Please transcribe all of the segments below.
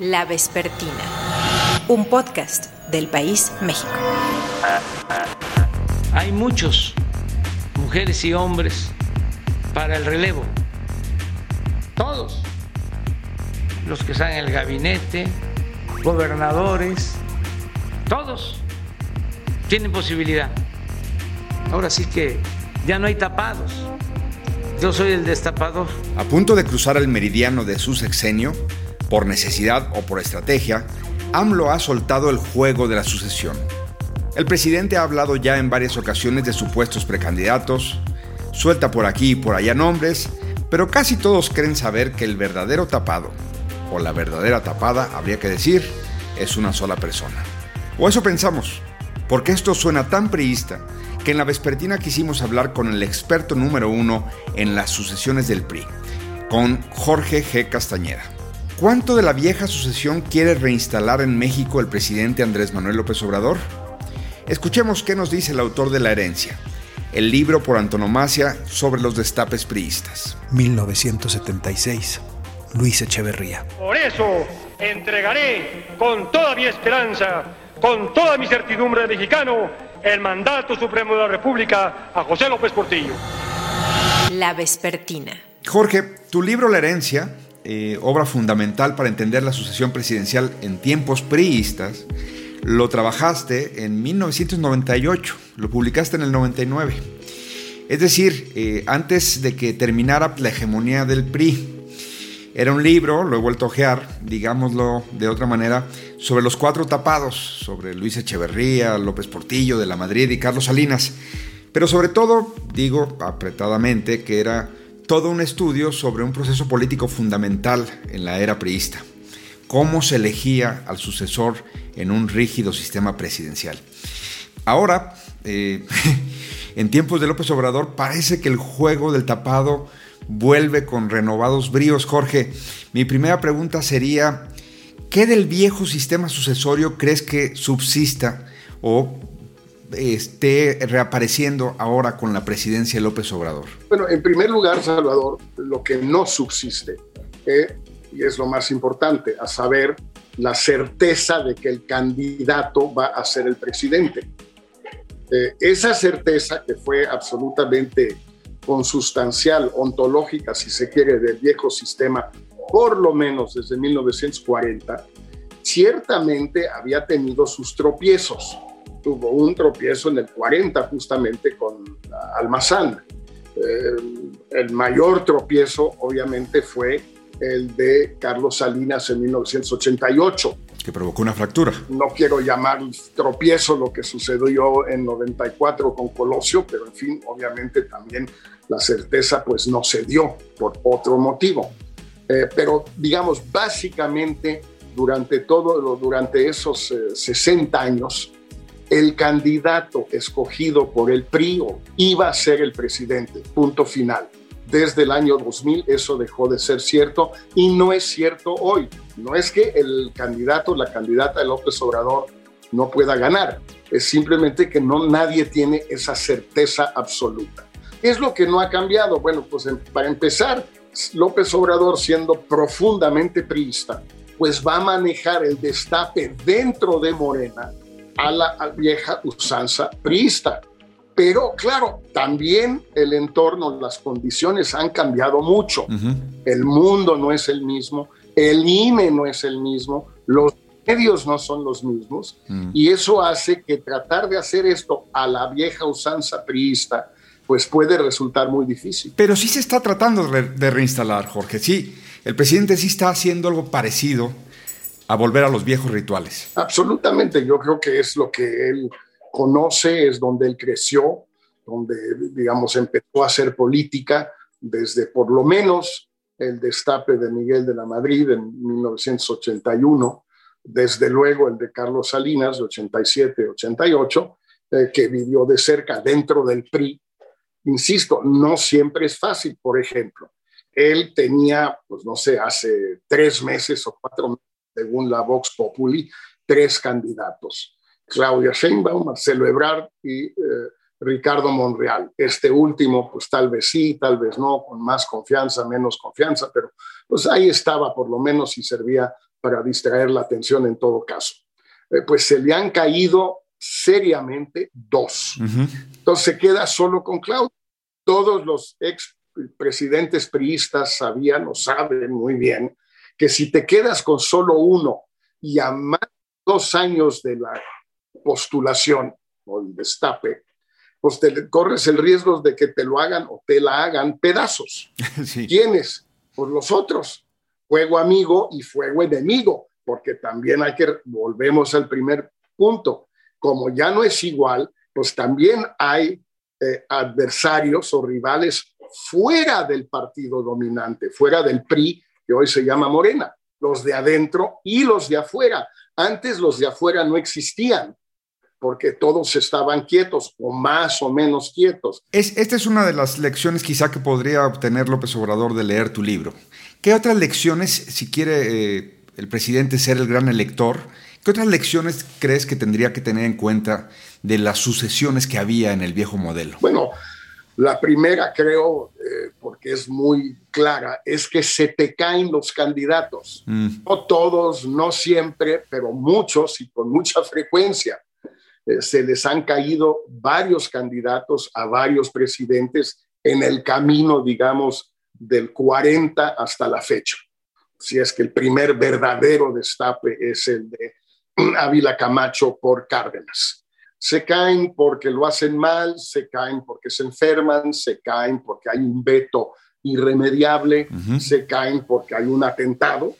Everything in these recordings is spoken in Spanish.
La Vespertina, un podcast del País México. Hay muchos, mujeres y hombres, para el relevo. Todos. Los que están en el gabinete, gobernadores, todos tienen posibilidad. Ahora sí que ya no hay tapados. Yo soy el destapador. A punto de cruzar el meridiano de su sexenio, por necesidad o por estrategia, AMLO ha soltado el juego de la sucesión. El presidente ha hablado ya en varias ocasiones de supuestos precandidatos, suelta por aquí y por allá nombres, pero casi todos creen saber que el verdadero tapado, o la verdadera tapada, habría que decir, es una sola persona. O eso pensamos, porque esto suena tan priista que en la vespertina quisimos hablar con el experto número uno en las sucesiones del PRI, con Jorge G. Castañeda. ¿Cuánto de la vieja sucesión quiere reinstalar en México el presidente Andrés Manuel López Obrador? Escuchemos qué nos dice el autor de La herencia, el libro por antonomasia sobre los destapes priistas. 1976. Luis Echeverría. Por eso entregaré con toda mi esperanza, con toda mi certidumbre de mexicano, el mandato supremo de la República a José López Portillo. La Vespertina. Jorge, tu libro La herencia, eh, obra fundamental para entender la sucesión presidencial en tiempos priistas, lo trabajaste en 1998, lo publicaste en el 99. Es decir, eh, antes de que terminara la hegemonía del PRI, era un libro, lo he vuelto a ojear, digámoslo de otra manera, sobre los cuatro tapados, sobre Luis Echeverría, López Portillo de la Madrid y Carlos Salinas. Pero sobre todo, digo apretadamente, que era todo un estudio sobre un proceso político fundamental en la era priista. Cómo se elegía al sucesor en un rígido sistema presidencial. Ahora, eh, en tiempos de López Obrador, parece que el juego del tapado vuelve con renovados bríos. Jorge, mi primera pregunta sería, ¿qué del viejo sistema sucesorio crees que subsista o esté reapareciendo ahora con la presidencia de López Obrador? Bueno, en primer lugar, Salvador, lo que no subsiste, eh, y es lo más importante, a saber, la certeza de que el candidato va a ser el presidente. Eh, esa certeza que fue absolutamente consustancial, ontológica, si se quiere, del viejo sistema, por lo menos desde 1940, ciertamente había tenido sus tropiezos. Tuvo un tropiezo en el 40 justamente con Almazán. Eh, el mayor tropiezo obviamente fue el de Carlos Salinas en 1988. Que provocó una fractura. No quiero llamar tropiezo lo que sucedió en 94 con Colosio, pero en fin, obviamente también la certeza pues no se dio por otro motivo. Eh, pero digamos, básicamente durante todo, durante esos 60 eh, años, el candidato escogido por el PRI iba a ser el presidente, punto final. Desde el año 2000 eso dejó de ser cierto y no es cierto hoy. No es que el candidato, la candidata de López Obrador no pueda ganar, es simplemente que no nadie tiene esa certeza absoluta. ¿Qué es lo que no ha cambiado? Bueno, pues para empezar, López Obrador siendo profundamente priista, pues va a manejar el destape dentro de Morena a la vieja usanza priista. Pero claro, también el entorno, las condiciones han cambiado mucho. El mundo no es el mismo, el INE no es el mismo, los medios no son los mismos, mm. y eso hace que tratar de hacer esto a la vieja usanza priista, pues puede resultar muy difícil. Pero sí se está tratando de reinstalar, Jorge. Sí, el presidente sí está haciendo algo parecido a volver a los viejos rituales. Absolutamente, yo creo que es lo que él conoce, es donde él creció, donde, digamos, empezó a hacer política desde por lo menos el destape de Miguel de la Madrid en 1981, desde luego el de Carlos Salinas, 87-88, eh, que vivió de cerca dentro del PRI. Insisto, no siempre es fácil, por ejemplo. Él tenía, pues no sé, hace tres meses o cuatro meses, según la Vox Populi, tres candidatos Claudia Sheinbaum, Marcelo Ebrard y eh, Ricardo Monreal. Este último, pues tal vez sí, tal vez no, con más confianza, menos confianza, pero pues ahí estaba por lo menos y servía para distraer la atención en todo caso. Eh, pues se le han caído seriamente dos. Entonces se queda solo con Claudio. Todos los ex presidentes priistas sabían o saben muy bien que si te quedas con solo uno y a más de dos años de la postulación o el destape, pues te corres el riesgo de que te lo hagan o te la hagan pedazos. ¿Quiénes? Pues los otros. Fuego amigo y fuego enemigo, porque también hay que, volvemos al primer punto, como ya no es igual, pues también hay eh, adversarios o rivales fuera del partido dominante, fuera del PRI, que hoy se llama Morena, los de adentro y los de afuera. Antes los de afuera no existían porque todos estaban quietos o más o menos quietos. Es, esta es una de las lecciones quizá que podría obtener López Obrador de leer tu libro. ¿Qué otras lecciones, si quiere eh, el presidente ser el gran elector, qué otras lecciones crees que tendría que tener en cuenta de las sucesiones que había en el viejo modelo? Bueno, la primera creo, eh, porque es muy clara, es que se te caen los candidatos. Mm. No todos, no siempre, pero muchos y con mucha frecuencia. Eh, se les han caído varios candidatos a varios presidentes en el camino, digamos, del 40 hasta la fecha. Si es que el primer verdadero destape es el de Ávila Camacho por Cárdenas. Se caen porque lo hacen mal, se caen porque se enferman, se caen porque hay un veto irremediable, se caen porque hay un atentado,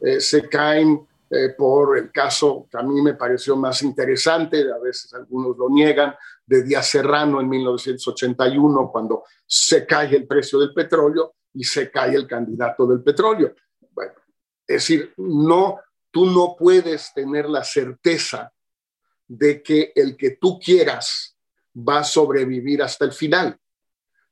eh, se caen eh, por el caso que a mí me pareció más interesante, a veces algunos lo niegan, de Díaz Serrano en 1981, cuando se cae el precio del petróleo y se cae el candidato del petróleo. Bueno, es decir, no, tú no puedes tener la certeza de que el que tú quieras va a sobrevivir hasta el final,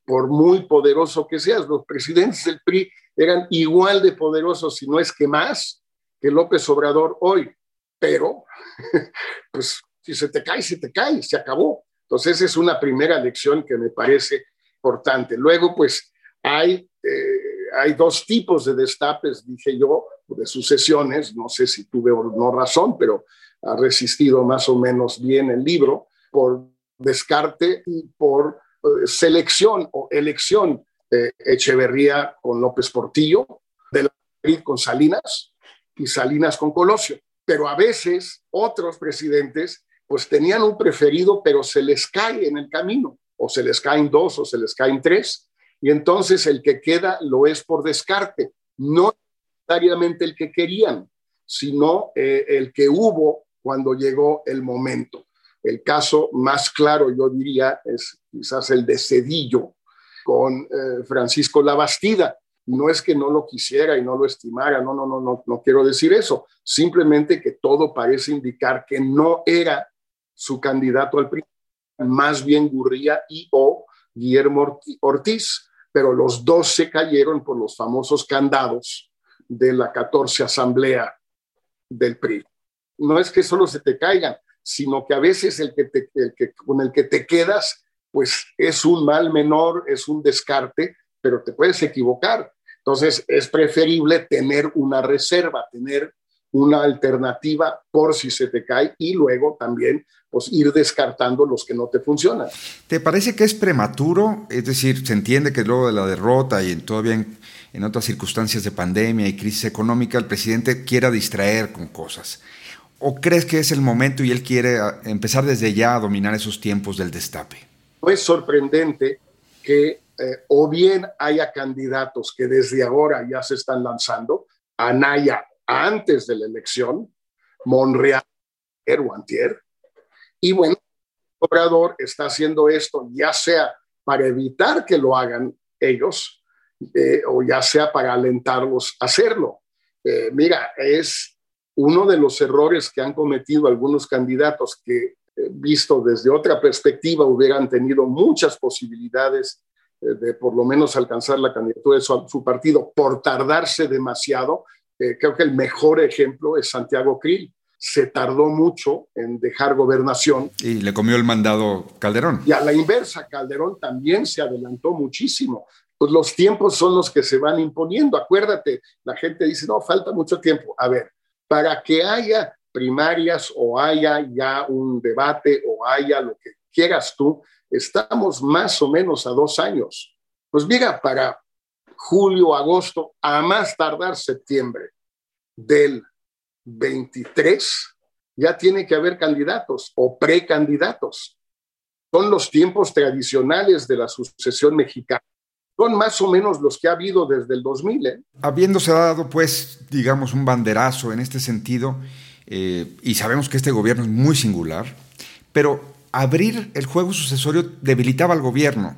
por muy poderoso que seas. Los presidentes del PRI eran igual de poderosos, si no es que más, que López Obrador hoy, pero pues si se te cae, se te cae, se acabó. Entonces esa es una primera lección que me parece importante. Luego pues hay, eh, hay dos tipos de destapes, dije yo, de sucesiones, no sé si tuve o no razón, pero ha resistido más o menos bien el libro, por descarte y por eh, selección o elección de Echeverría con López Portillo, de la con Salinas, y Salinas con Colosio. Pero a veces otros presidentes pues tenían un preferido, pero se les cae en el camino, o se les caen dos, o se les caen tres, y entonces el que queda lo es por descarte, no necesariamente el que querían, sino eh, el que hubo cuando llegó el momento. El caso más claro, yo diría, es quizás el de Cedillo con eh, Francisco Labastida, no es que no lo quisiera y no lo estimara, no, no, no, no, no quiero decir eso. Simplemente que todo parece indicar que no era su candidato al PRI, más bien Gurría y o Guillermo Ortiz, pero los dos se cayeron por los famosos candados de la 14 asamblea del PRI. No es que solo se te caigan, sino que a veces el que, el que con el que te quedas, pues es un mal menor, es un descarte, pero te puedes equivocar. Entonces, es preferible tener una reserva, tener una alternativa por si se te cae y luego también pues, ir descartando los que no te funcionan. ¿Te parece que es prematuro? Es decir, se entiende que luego de la derrota y todavía en, en otras circunstancias de pandemia y crisis económica, el presidente quiera distraer con cosas. ¿O crees que es el momento y él quiere ah, empezar desde ya a dominar esos tiempos del destape? No es sorprendente que eh, o bien haya candidatos que desde ahora ya se están lanzando, Anaya antes de la elección, Monreal o Antier, y bueno, Obrador está haciendo esto ya sea para evitar que lo hagan ellos eh, o ya sea para alentarlos a hacerlo. Eh, mira, es uno de los errores que han cometido algunos candidatos que, visto desde otra perspectiva, hubieran tenido muchas posibilidades eh, de por lo menos alcanzar la candidatura de su, partido por tardarse demasiado. Eh, creo que el mejor ejemplo es Santiago Krill. Se tardó mucho en dejar gobernación. Y le comió el mandado Calderón. Y a la inversa, Calderón también se adelantó muchísimo. Pues los tiempos son los que se van imponiendo. Acuérdate, la gente dice, no, falta mucho tiempo. A ver, para que haya primarias o haya ya un debate o haya lo que quieras tú, estamos más o menos a dos años. Pues mira, para julio, agosto, a más tardar septiembre del 23, ya tiene que haber candidatos o precandidatos. Son los tiempos tradicionales de la sucesión mexicana. Son más o menos los que ha habido desde el 2000. ¿eh? Habiéndose dado, pues, digamos, un banderazo en este sentido, eh, y sabemos que este gobierno es muy singular, pero abrir el juego sucesorio debilitaba al gobierno.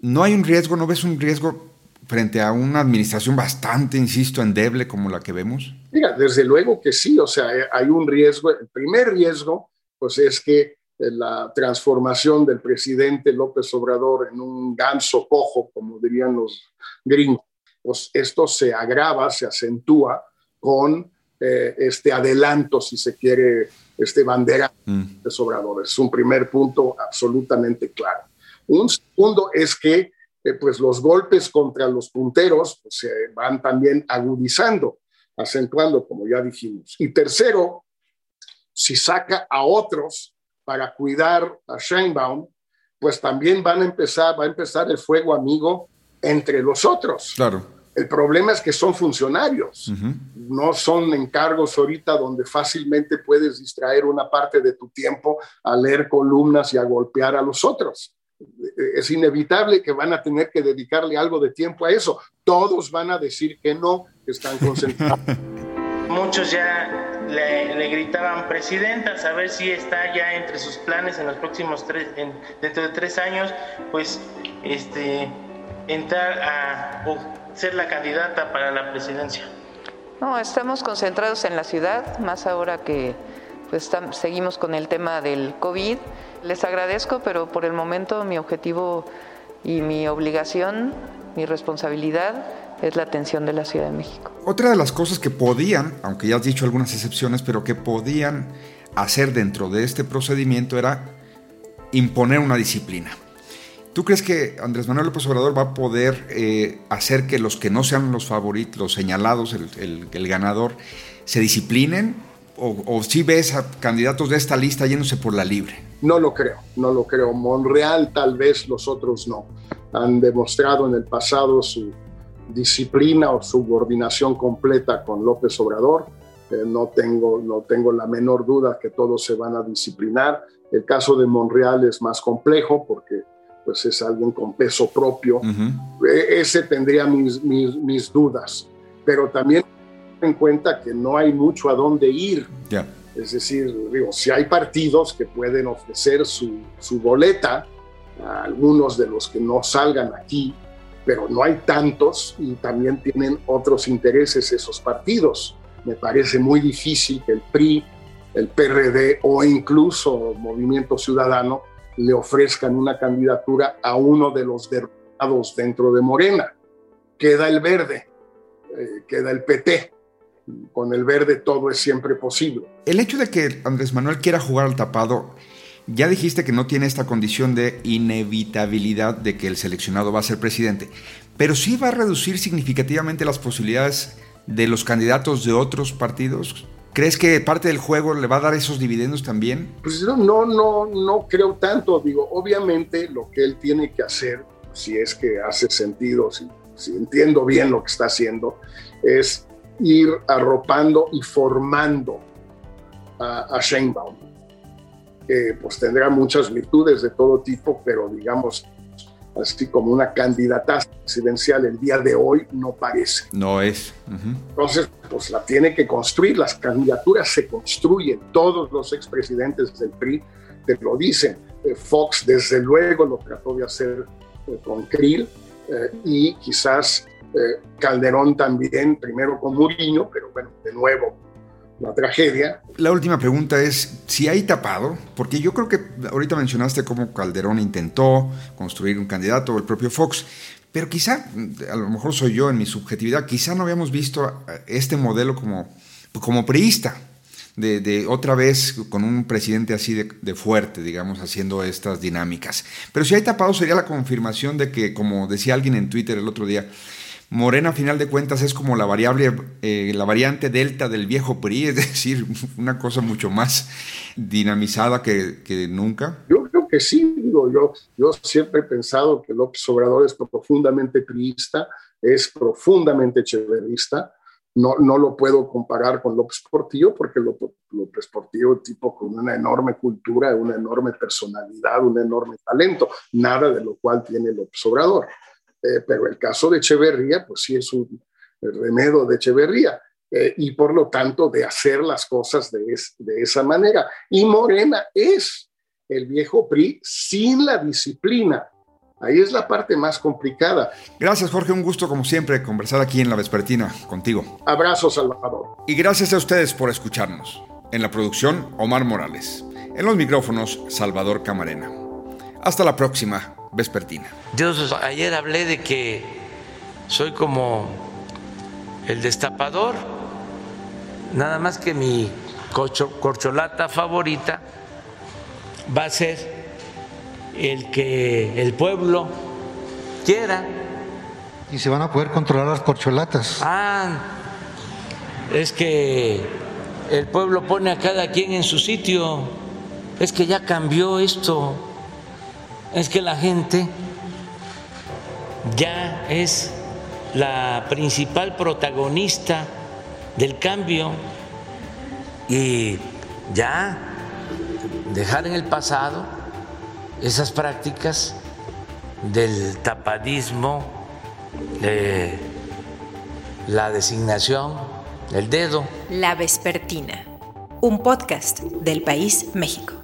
¿No hay un riesgo, no ves un riesgo frente a una administración bastante, insisto, endeble como la que vemos? Mira, desde luego que sí, o sea, eh, hay un riesgo. El primer riesgo, pues es que la transformación del presidente López Obrador en un ganso cojo, como dirían los gringos, pues esto se agrava, se acentúa con eh, este adelanto, si se quiere, este bandera mm. de Obrador. Es un primer punto absolutamente claro. Un segundo es que pues los golpes contra los punteros pues, se van también agudizando acentuando, como ya dijimos. Y tercero, si saca a otros para cuidar a Sheinbaum, pues también van a empezar, va a empezar el fuego amigo entre los otros. Claro. El problema es que son funcionarios, no son encargos ahorita donde fácilmente puedes distraer una parte de tu tiempo a leer columnas y a golpear a los otros. Es inevitable que van a tener que dedicarle algo de tiempo a eso. Todos van a decir que no, están concentrados. Muchos ya le, gritaban presidenta, a ver si está ya entre sus planes en los próximos tres, dentro de tres años, pues este, entrar a ser la candidata para la presidencia. No, estamos concentrados en la ciudad, más ahora que pues, seguimos con el tema del COVID. Les agradezco, pero por el momento mi objetivo y mi obligación, mi responsabilidad es la atención de la Ciudad de México. Otra de las cosas que podían, aunque ya has dicho algunas excepciones, pero que podían hacer dentro de este procedimiento era imponer una disciplina. ¿Tú crees que Andrés Manuel López Obrador va a poder eh, hacer que los que no sean los favoritos, los señalados, el, ganador, se disciplinen? ¿O, o si ves a candidatos de esta lista yéndose por la libre? No lo creo, no lo creo. Monreal tal vez los otros no. Han demostrado en el pasado su disciplina o subordinación completa con López Obrador. Eh, no, tengo, no tengo la menor duda que todos se van a disciplinar. El caso de Monreal es más complejo porque pues es alguien con peso propio. E, ese tendría mis, mis, dudas, pero también en cuenta que no hay mucho a dónde ir. Es decir, digo, si hay partidos que pueden ofrecer su, su boleta a algunos de los que no salgan aquí, pero no hay tantos y también tienen otros intereses esos partidos. Me parece muy difícil que el PRI, el PRD o incluso Movimiento Ciudadano le ofrezcan una candidatura a uno de los derrotados dentro de Morena. Queda el verde, eh, queda el PT. Con el verde todo es siempre posible. El hecho de que Andrés Manuel quiera jugar al tapado ya dijiste que no tiene esta condición de inevitabilidad de que el seleccionado va a ser presidente, pero sí va a reducir significativamente las posibilidades de los candidatos de otros partidos. ¿Crees que parte del juego le va a dar esos dividendos también? Pues no, no, no, no creo tanto. Digo, obviamente lo que él tiene que hacer, si es que hace sentido, si, entiendo bien lo que está haciendo, es ir arropando y formando a, a pues tendrá muchas virtudes de todo tipo, pero digamos, así como una candidata presidencial el día de hoy no parece. No es. Entonces, pues la tiene que construir, las candidaturas se construyen, todos los expresidentes del PRI te lo dicen. Eh, Fox desde luego lo trató de hacer eh, con Krill eh, y quizás Calderón también, primero con Muriño, pero bueno, de nuevo la tragedia. La última pregunta es si hay tapado, porque yo creo que ahorita mencionaste cómo Calderón intentó construir un candidato, el propio Fox, pero quizá, a lo mejor soy yo en mi subjetividad, quizá no habíamos visto este modelo como, como priista, de, otra vez con un presidente así de, de, fuerte, digamos, haciendo estas dinámicas. Pero si hay tapado sería la confirmación de que, como decía alguien en Twitter el otro día, Morena, a final de cuentas, es como la variable, eh, la variante delta del viejo PRI, es decir, una cosa mucho más dinamizada que, que nunca. Yo creo que sí, digo, yo, yo siempre he pensado que López Obrador es profundamente priista, es profundamente cheverista, no, no lo puedo comparar con López Portillo porque López Portillo es tipo con una enorme cultura, una enorme personalidad, un enorme talento, nada de lo cual tiene López Obrador. Eh, pero el caso de Echeverría, pues sí es un remedio de Echeverría. Eh, y por lo tanto de hacer las cosas de, de esa manera. Y Morena es el viejo PRI sin la disciplina Ahí es la parte más complicada. Gracias, Jorge. Un gusto, como siempre, conversar aquí en La Vespertina contigo. Abrazo, Salvador. Y gracias a ustedes por escucharnos. En la producción, Omar Morales. En los micrófonos, Salvador Camarena. Hasta la próxima, Vespertina. Dios, ayer hablé de que soy como el destapador. Nada más que mi corcholata favorita va a ser el que el pueblo quiera. ¿Y se van a poder controlar las corcholatas? Ah, es que el pueblo pone a cada quien en su sitio. Es que ya cambió esto. Es que la gente ya es la principal protagonista del cambio y ya dejar en el pasado esas prácticas del tapadismo, de la designación, el dedo. La Vespertina, un podcast del País México.